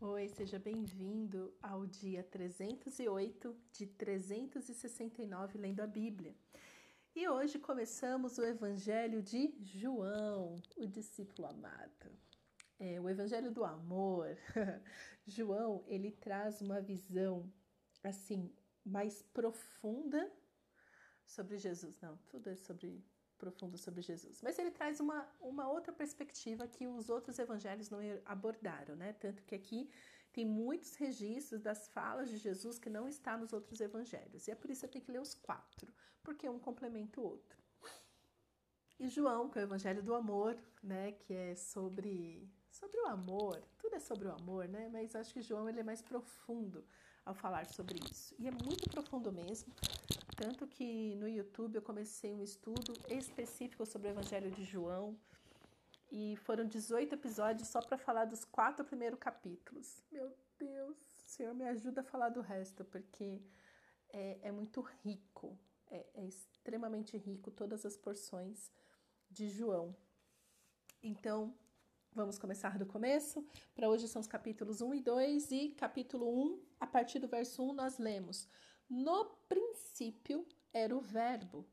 Oi, seja bem-vindo ao dia 308 de 369 lendo a Bíblia. E hoje começamos o Evangelho de João, o discípulo amado. É, o Evangelho do Amor. João, ele traz uma visão assim mais profunda sobre Jesus. Não, tudo é sobre profundo sobre Jesus. Mas ele traz uma, uma outra perspectiva que os outros evangelhos não abordaram, né? Tanto que aqui tem muitos registros das falas de Jesus que não está nos outros evangelhos. E é por isso que eu tenho que ler os quatro, porque um complementa o outro. E João, que é o evangelho do amor, né? Que é sobre, sobre o amor. Tudo é sobre o amor, né? Mas acho que João ele é mais profundo ao falar sobre isso. E é muito profundo mesmo. Tanto que no YouTube eu comecei um estudo específico sobre o Evangelho de João. E foram 18 episódios só para falar dos quatro primeiros capítulos. Meu Deus, Senhor, me ajuda a falar do resto, porque é, é muito rico, é, é extremamente rico todas as porções de João. Então, Vamos começar do começo. Para hoje são os capítulos 1 e 2 e capítulo 1, a partir do verso 1 nós lemos: No princípio era o Verbo,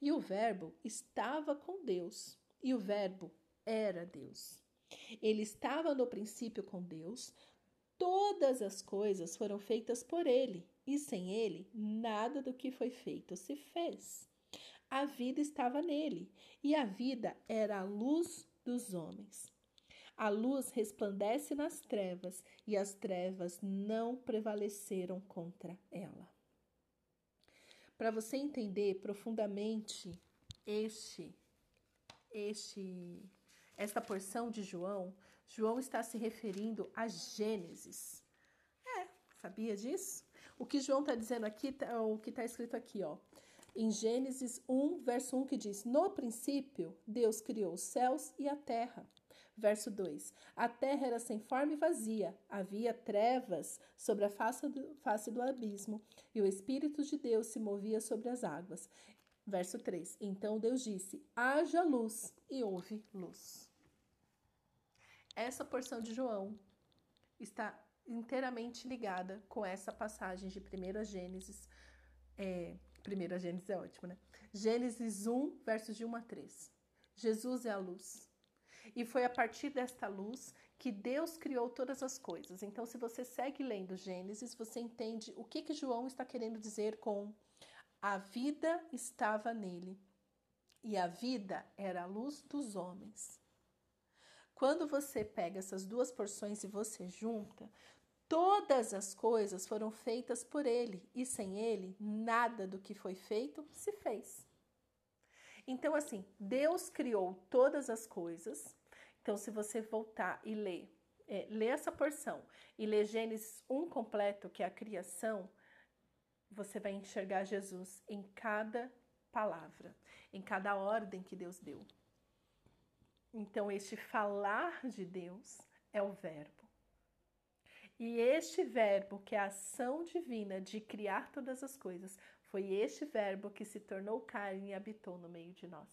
e o Verbo estava com Deus, e o Verbo era Deus. Ele estava no princípio com Deus. Todas as coisas foram feitas por ele, e sem ele nada do que foi feito se fez. A vida estava nele, e a vida era a luz dos homens. A luz resplandece nas trevas e as trevas não prevaleceram contra ela. Para você entender profundamente este este esta porção de João, João está se referindo a Gênesis. É, sabia disso? O que João está dizendo aqui, tá, o que está escrito aqui, ó, em Gênesis 1, verso 1, que diz: No princípio, Deus criou os céus e a terra. Verso 2: A terra era sem forma e vazia, havia trevas sobre a face do, face do abismo, e o Espírito de Deus se movia sobre as águas. Verso 3: Então Deus disse: haja luz, e houve luz. Essa porção de João está inteiramente ligada com essa passagem de 1 Gênesis. É, 1 Gênesis é ótimo, né? Gênesis 1, versos de 1 a 3. Jesus é a luz. E foi a partir desta luz que Deus criou todas as coisas. Então, se você segue lendo Gênesis, você entende o que, que João está querendo dizer com a vida estava nele e a vida era a luz dos homens. Quando você pega essas duas porções e você junta, todas as coisas foram feitas por ele e sem ele nada do que foi feito se fez. Então, assim, Deus criou todas as coisas. Então, se você voltar e ler, é, ler essa porção e ler Gênesis 1 completo, que é a criação, você vai enxergar Jesus em cada palavra, em cada ordem que Deus deu. Então, este falar de Deus é o Verbo. E este Verbo, que é a ação divina de criar todas as coisas, foi este Verbo que se tornou carne e habitou no meio de nós.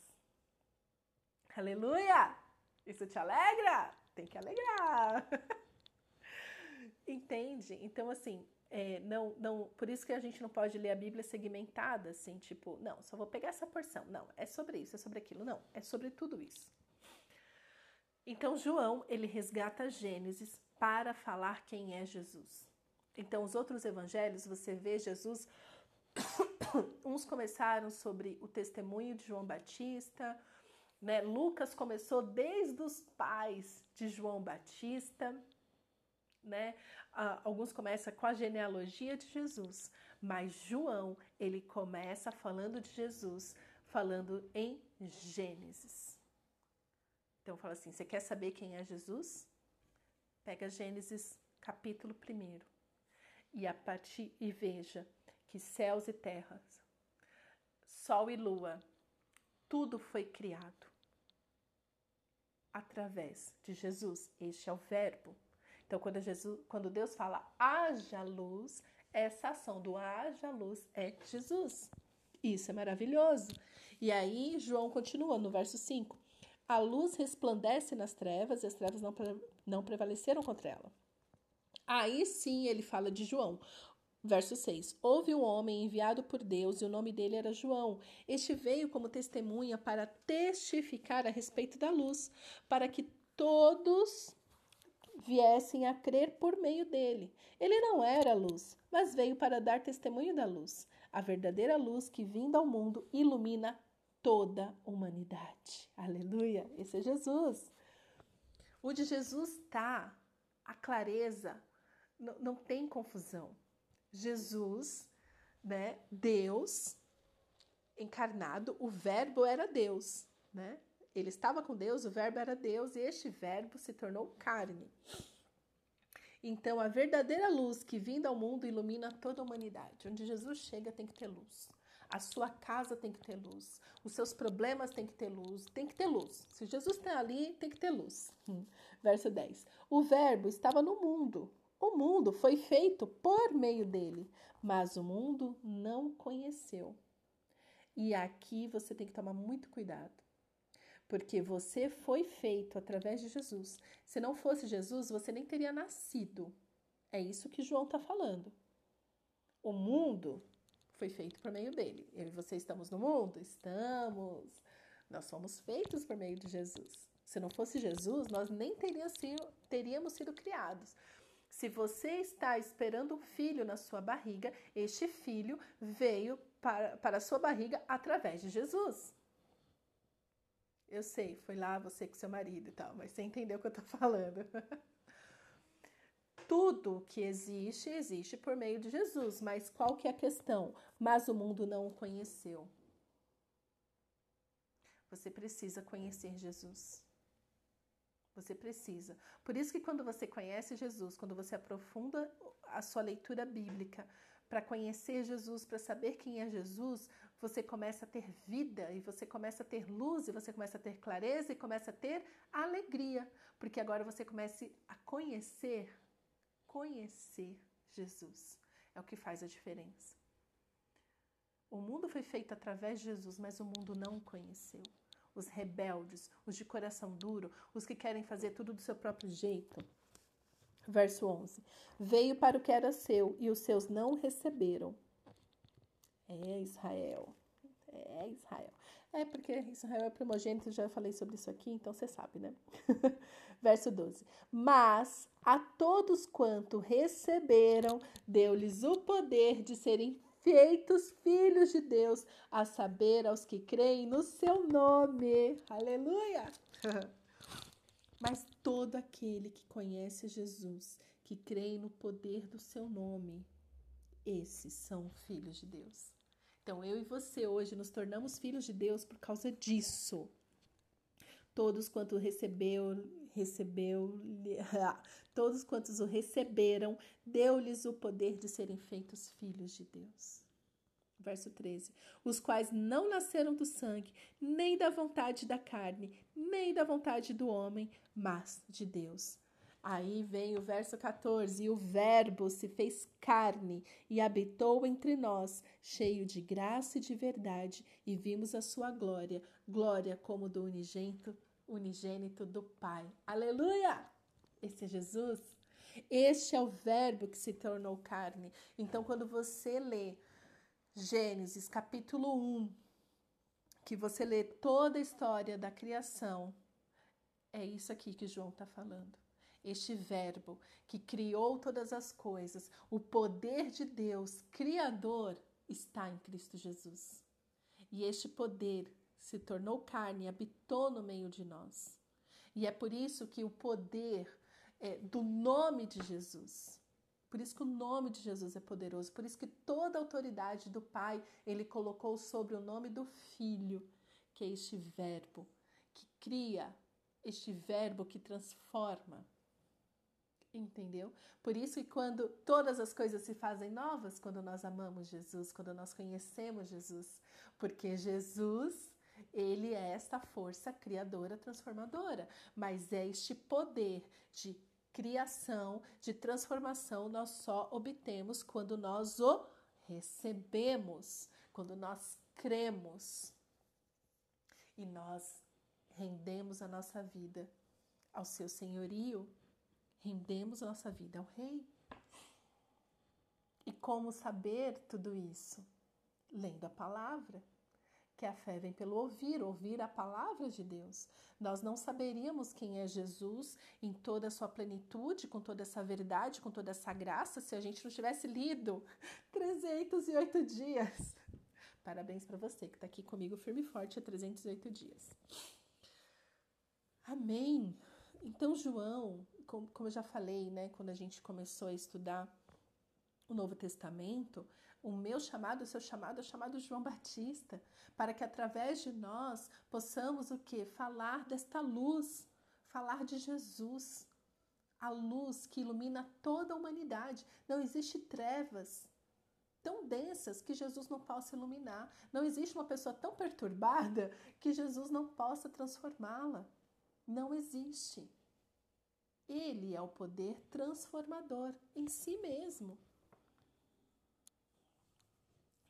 Aleluia! Isso te alegra? Tem que alegrar! Entende? Então, assim, é, não, não, por isso que a gente não pode ler a Bíblia segmentada, assim, tipo, não, só vou pegar essa porção. Não, é sobre isso, é sobre aquilo. Não, é sobre tudo isso. Então, João, ele resgata Gênesis para falar quem é Jesus. Então, os outros evangelhos, você vê Jesus Uns começaram sobre o testemunho de João Batista, né? Lucas começou desde os pais de João Batista, né? Ah, alguns começam com a genealogia de Jesus, mas João ele começa falando de Jesus, falando em Gênesis. Então fala assim: você quer saber quem é Jesus? Pega Gênesis capítulo 1 e a partir e veja que céus e terras, sol e lua, tudo foi criado através de Jesus. Este é o verbo. Então, quando, Jesus, quando Deus fala haja luz, essa ação do haja luz é Jesus. Isso é maravilhoso. E aí, João continua no verso 5. A luz resplandece nas trevas e as trevas não, não prevaleceram contra ela. Aí sim ele fala de João. Verso 6: Houve um homem enviado por Deus e o nome dele era João. Este veio como testemunha para testificar a respeito da luz, para que todos viessem a crer por meio dele. Ele não era luz, mas veio para dar testemunho da luz, a verdadeira luz que, vinda ao mundo, ilumina toda a humanidade. Aleluia! Esse é Jesus. O de Jesus está a clareza, não, não tem confusão. Jesus, né, Deus encarnado, o verbo era Deus, né? Ele estava com Deus, o verbo era Deus e este verbo se tornou carne. Então, a verdadeira luz que vinda ao mundo ilumina toda a humanidade. Onde Jesus chega, tem que ter luz. A sua casa tem que ter luz. Os seus problemas têm que ter luz. Tem que ter luz. Se Jesus está ali, tem que ter luz. Hum. Verso 10. O Verbo estava no mundo. O mundo foi feito por meio dele, mas o mundo não conheceu. E aqui você tem que tomar muito cuidado porque você foi feito através de Jesus. Se não fosse Jesus, você nem teria nascido. É isso que João está falando. O mundo foi feito por meio dele. Eu e você estamos no mundo? Estamos. Nós somos feitos por meio de Jesus. Se não fosse Jesus, nós nem teríamos sido, teríamos sido criados. Se você está esperando um filho na sua barriga, este filho veio para, para a sua barriga através de Jesus. Eu sei, foi lá você com seu marido e tal, mas você entendeu o que eu tô falando. Tudo que existe, existe por meio de Jesus, mas qual que é a questão? Mas o mundo não o conheceu. Você precisa conhecer Jesus. Você precisa. Por isso que quando você conhece Jesus, quando você aprofunda a sua leitura bíblica para conhecer Jesus, para saber quem é Jesus, você começa a ter vida e você começa a ter luz e você começa a ter clareza e começa a ter alegria, porque agora você começa a conhecer, conhecer Jesus. É o que faz a diferença. O mundo foi feito através de Jesus, mas o mundo não o conheceu. Os rebeldes, os de coração duro, os que querem fazer tudo do seu próprio jeito. Verso 11: Veio para o que era seu e os seus não receberam. É Israel. É Israel. É porque Israel é primogênito, já falei sobre isso aqui, então você sabe, né? Verso 12. Mas a todos quanto receberam, deu-lhes o poder de serem feitos filhos de Deus, a saber, aos que creem no seu nome. Aleluia! Mas todo aquele que conhece Jesus, que crê no poder do seu nome, esses são filhos de Deus. Então, eu e você hoje nos tornamos filhos de Deus por causa disso. Todos quanto recebeu, recebeu, todos quantos o receberam, deu-lhes o poder de serem feitos filhos de Deus. Verso 13: Os quais não nasceram do sangue, nem da vontade da carne, nem da vontade do homem, mas de Deus. Aí vem o verso 14: E o Verbo se fez carne e habitou entre nós, cheio de graça e de verdade, e vimos a sua glória, glória como do unigênito, unigênito do Pai. Aleluia! Esse é Jesus. Este é o Verbo que se tornou carne. Então, quando você lê Gênesis capítulo 1, que você lê toda a história da criação, é isso aqui que João está falando este Verbo que criou todas as coisas, o poder de Deus, Criador, está em Cristo Jesus. E este poder se tornou carne e habitou no meio de nós. E é por isso que o poder é, do nome de Jesus, por isso que o nome de Jesus é poderoso, por isso que toda a autoridade do Pai ele colocou sobre o nome do Filho, que é este Verbo que cria, este Verbo que transforma. Entendeu? Por isso que quando todas as coisas se fazem novas, quando nós amamos Jesus, quando nós conhecemos Jesus, porque Jesus, ele é esta força criadora, transformadora, mas é este poder de criação, de transformação, nós só obtemos quando nós o recebemos, quando nós cremos. E nós rendemos a nossa vida ao seu senhorio rendemos nossa vida ao Rei. E como saber tudo isso? Lendo a palavra que a fé vem pelo ouvir, ouvir a palavra de Deus. Nós não saberíamos quem é Jesus em toda a sua plenitude, com toda essa verdade, com toda essa graça, se a gente não tivesse lido 308 dias. Parabéns para você que está aqui comigo firme e forte há 308 dias. Amém. Então, João, como, eu já falei, né, quando a gente começou a estudar o Novo Testamento, o meu chamado, o seu chamado é o chamado João Batista, para que através de nós possamos o que? Falar desta luz, falar de Jesus, a luz que ilumina toda a humanidade. Não existe trevas tão densas que Jesus não possa iluminar. Não existe uma pessoa tão perturbada que Jesus não possa transformá-la. Não existe. Ele é o poder transformador em si mesmo.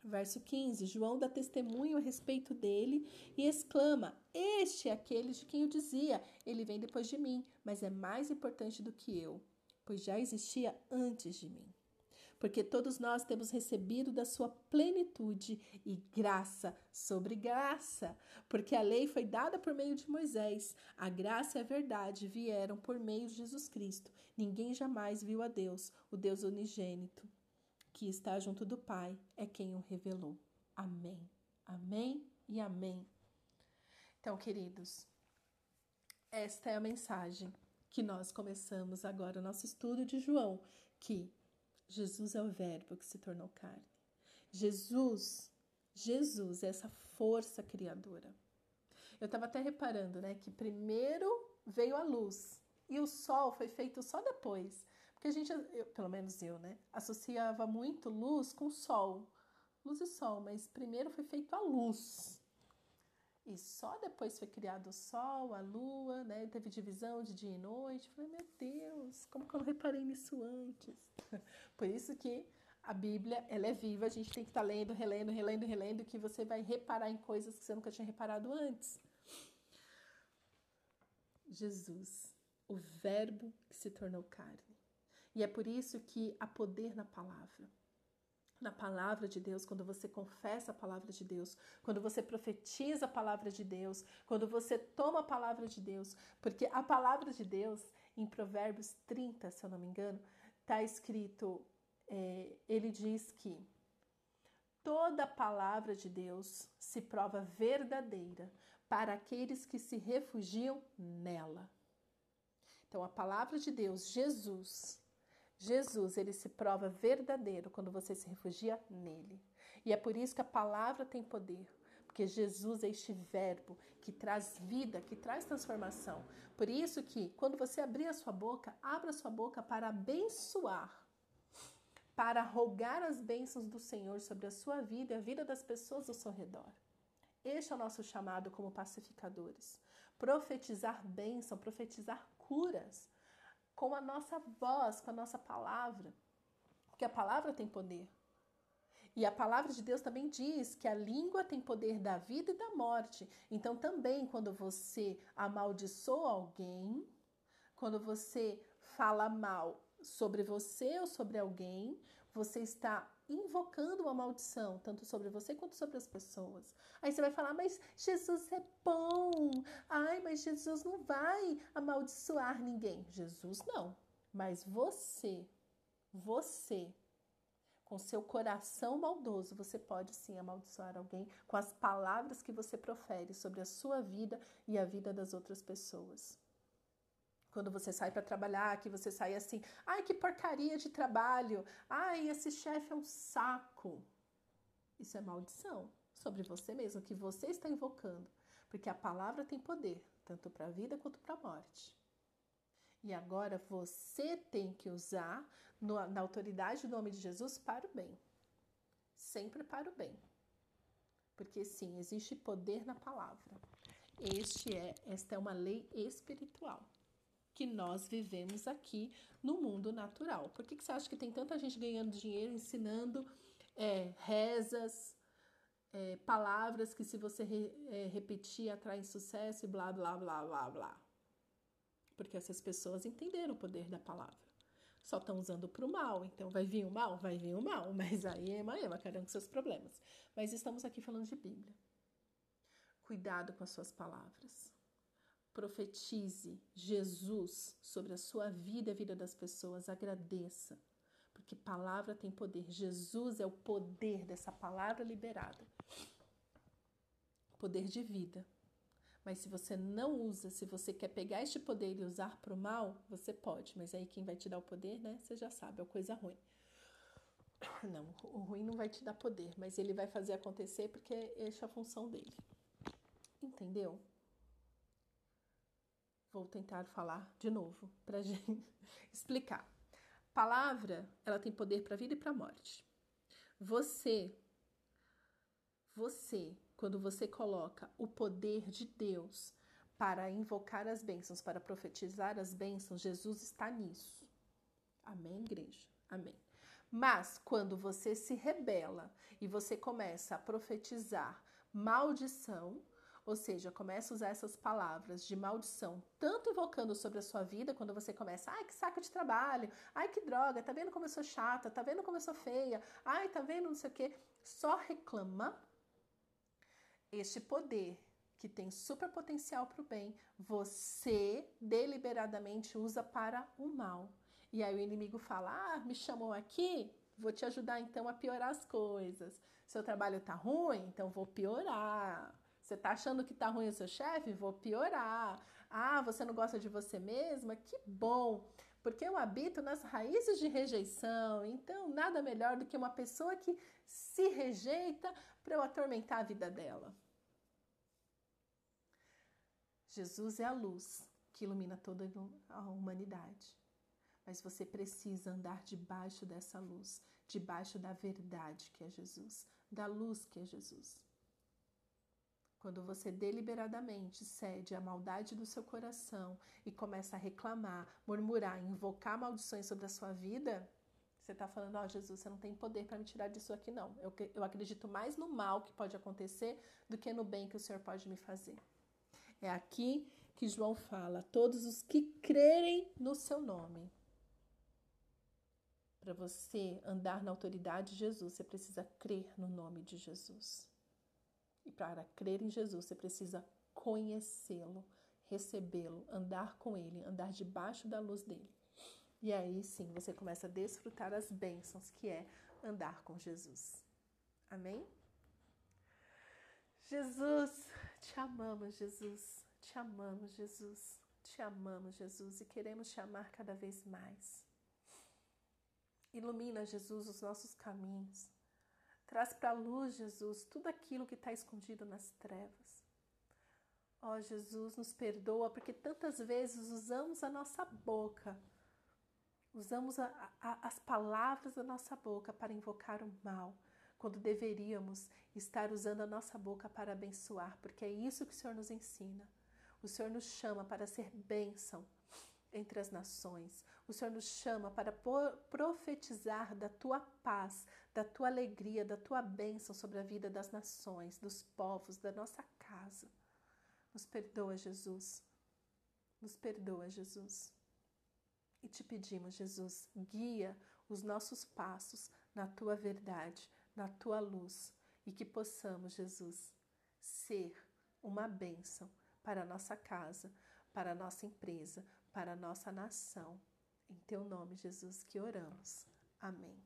Verso 15: João dá testemunho a respeito dele e exclama: Este é aquele de quem eu dizia, ele vem depois de mim, mas é mais importante do que eu, pois já existia antes de mim. Porque todos nós temos recebido da sua plenitude e graça sobre graça, porque a lei foi dada por meio de Moisés, a graça e a verdade vieram por meio de Jesus Cristo. Ninguém jamais viu a Deus, o Deus unigênito que está junto do Pai é quem o revelou. Amém. Amém e amém. Então, queridos, esta é a mensagem que nós começamos agora o nosso estudo de João, que Jesus é o verbo que se tornou carne. Jesus, Jesus é essa força criadora. Eu estava até reparando, né, que primeiro veio a luz e o sol foi feito só depois. Porque a gente, eu, pelo menos eu, né, associava muito luz com sol. Luz e sol, mas primeiro foi feito a luz. E só depois foi criado o sol, a lua, né? Teve divisão de dia e noite. falei, meu Deus, como que eu não reparei nisso antes? Por isso que a Bíblia, ela é viva, a gente tem que estar tá lendo, relendo, relendo, relendo, que você vai reparar em coisas que você nunca tinha reparado antes. Jesus, o Verbo que se tornou carne. E é por isso que há poder na palavra. Na palavra de Deus, quando você confessa a palavra de Deus, quando você profetiza a palavra de Deus, quando você toma a palavra de Deus, porque a palavra de Deus, em Provérbios 30, se eu não me engano, está escrito: é, ele diz que toda palavra de Deus se prova verdadeira para aqueles que se refugiam nela. Então, a palavra de Deus, Jesus, Jesus, ele se prova verdadeiro quando você se refugia nele. E é por isso que a palavra tem poder, porque Jesus é este verbo que traz vida, que traz transformação. Por isso que quando você abrir a sua boca, abra a sua boca para abençoar, para rogar as bênçãos do Senhor sobre a sua vida e a vida das pessoas ao seu redor. Este é o nosso chamado como pacificadores. Profetizar bênção, profetizar curas com a nossa voz, com a nossa palavra. Porque a palavra tem poder. E a palavra de Deus também diz que a língua tem poder da vida e da morte. Então, também, quando você amaldiçoa alguém, quando você fala mal sobre você ou sobre alguém, você está invocando uma maldição, tanto sobre você quanto sobre as pessoas. Aí você vai falar, mas Jesus é bom. Ai, mas Jesus não vai amaldiçoar ninguém. Jesus não. Mas você, você, com seu coração maldoso, você pode sim amaldiçoar alguém com as palavras que você profere sobre a sua vida e a vida das outras pessoas. Quando você sai para trabalhar, que você sai assim, ai que porcaria de trabalho, ai esse chefe é um saco. Isso é maldição sobre você mesmo, que você está invocando, porque a palavra tem poder, tanto para a vida quanto para a morte. E agora você tem que usar no, na autoridade do nome de Jesus para o bem. Sempre para o bem. Porque sim, existe poder na palavra. Este é, esta é uma lei espiritual que nós vivemos aqui no mundo natural. Por que, que você acha que tem tanta gente ganhando dinheiro ensinando é, rezas, é, palavras que se você re, é, repetir atraem sucesso e blá blá blá blá blá? porque essas pessoas entenderam o poder da palavra. Só estão usando para o mal, então vai vir o mal? Vai vir o mal, mas aí é ema, cada com seus problemas. Mas estamos aqui falando de Bíblia. Cuidado com as suas palavras. Profetize Jesus sobre a sua vida e a vida das pessoas. Agradeça, porque palavra tem poder. Jesus é o poder dessa palavra liberada poder de vida. Mas se você não usa, se você quer pegar este poder e usar para o mal, você pode. Mas aí quem vai te dar o poder, né? Você já sabe, é coisa ruim. Não, o ruim não vai te dar poder, mas ele vai fazer acontecer porque essa é a função dele. Entendeu? Vou tentar falar de novo para gente explicar. Palavra, ela tem poder para vida e para morte. Você, você quando você coloca o poder de Deus para invocar as bênçãos, para profetizar as bênçãos, Jesus está nisso. Amém, igreja? Amém. Mas quando você se rebela e você começa a profetizar maldição, ou seja, começa a usar essas palavras de maldição, tanto invocando sobre a sua vida, quando você começa, ai, que saco de trabalho, ai, que droga, tá vendo como eu sou chata, tá vendo como eu sou feia, ai, tá vendo não sei o quê, só reclama, este poder que tem super potencial para o bem, você deliberadamente usa para o mal. E aí o inimigo fala: Ah, me chamou aqui, vou te ajudar então a piorar as coisas. Seu trabalho tá ruim, então vou piorar. Você tá achando que tá ruim o seu chefe? Vou piorar. Ah, você não gosta de você mesma? Que bom! Porque eu habito nas raízes de rejeição, então nada melhor do que uma pessoa que se rejeita para eu atormentar a vida dela. Jesus é a luz que ilumina toda a humanidade. Mas você precisa andar debaixo dessa luz, debaixo da verdade que é Jesus, da luz que é Jesus. Quando você deliberadamente cede à maldade do seu coração e começa a reclamar, murmurar, invocar maldições sobre a sua vida, você está falando, ó oh, Jesus, você não tem poder para me tirar disso aqui, não. Eu, eu acredito mais no mal que pode acontecer do que no bem que o Senhor pode me fazer. É aqui que João fala: todos os que crerem no seu nome. Para você andar na autoridade de Jesus, você precisa crer no nome de Jesus. E para crer em Jesus, você precisa conhecê-lo, recebê-lo, andar com ele, andar debaixo da luz dele. E aí sim você começa a desfrutar as bênçãos que é andar com Jesus. Amém? Jesus, te amamos, Jesus. Te amamos, Jesus. Te amamos, Jesus, e queremos te amar cada vez mais. Ilumina, Jesus, os nossos caminhos. Traz para a luz, Jesus, tudo aquilo que está escondido nas trevas. Ó oh, Jesus, nos perdoa porque tantas vezes usamos a nossa boca Usamos a, a, as palavras da nossa boca para invocar o mal, quando deveríamos estar usando a nossa boca para abençoar, porque é isso que o Senhor nos ensina. O Senhor nos chama para ser bênção entre as nações. O Senhor nos chama para profetizar da tua paz, da tua alegria, da tua bênção sobre a vida das nações, dos povos, da nossa casa. Nos perdoa, Jesus. Nos perdoa, Jesus. E te pedimos, Jesus, guia os nossos passos na tua verdade, na tua luz, e que possamos, Jesus, ser uma bênção para a nossa casa, para a nossa empresa, para a nossa nação. Em teu nome, Jesus, que oramos. Amém.